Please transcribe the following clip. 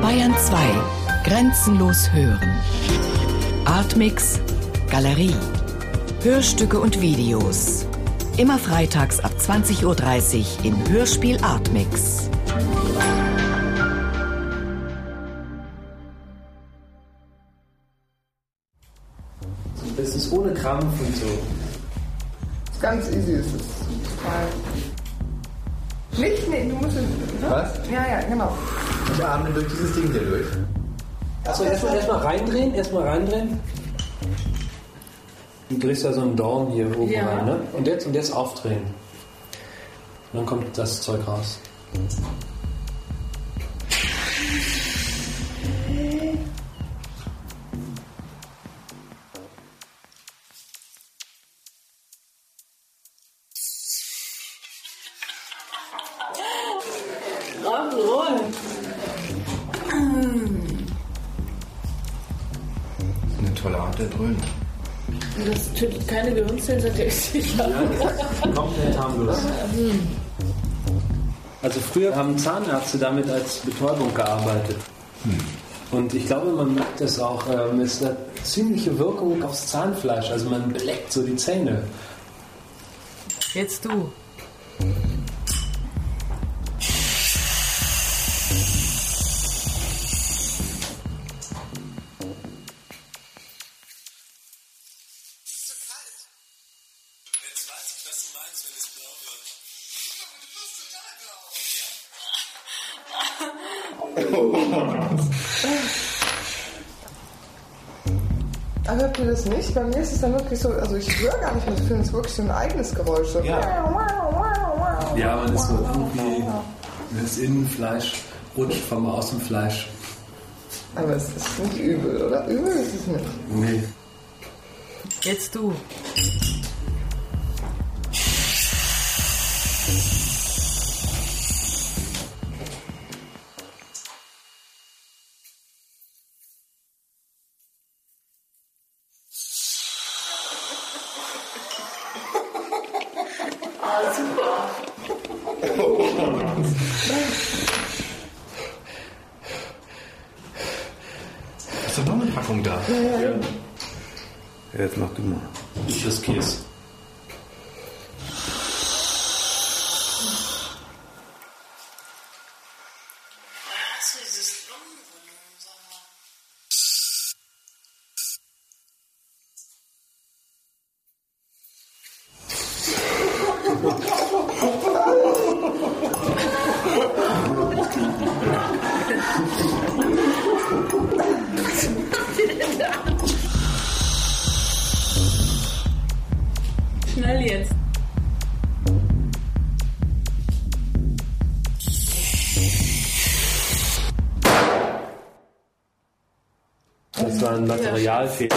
Bayern 2. Grenzenlos hören. Artmix. Galerie. Hörstücke und Videos. Immer freitags ab 20.30 Uhr im Hörspiel Artmix. Das ist ohne Krampf und so. Ganz easy ist es. Total. Nicht, nee, du musst es. Ne? Was? Ja, ja, genau. Ich atme durch dieses Ding hier durch. Achso, erstmal erst mal reindrehen, erstmal reindrehen. Du drehst ja so einen Dorn hier oben Ja. rein, ne? Und jetzt, und jetzt aufdrehen. Und dann kommt das Zeug raus. Eine tolle Art der Dröhnen. Das tötet keine Gehirnzellen, ihr euch sicher? Komplett harmlos. Also früher haben Zahnärzte damit als Betäubung gearbeitet. Und ich glaube, man merkt es auch, ähm, es hat ziemliche Wirkung aufs Zahnfleisch. Also man beleckt so die Zähne. Jetzt du. Aber hört ihr das nicht? Bei mir ist es dann wirklich so, also ich höre gar nicht mehr so viel, es ist wirklich so ein eigenes Geräusch. So. Ja. Ja, man ist so irgendwie, das Innenfleisch rutscht vom Außenfleisch. Aber es ist nicht übel, oder? Übel ist es nicht. Nee. Jetzt du. Ist doch noch eine Packung da? Jetzt mach du mal. Ich riskier's. Hast du dieses Schnell jetzt. Das war ein Materialfehler.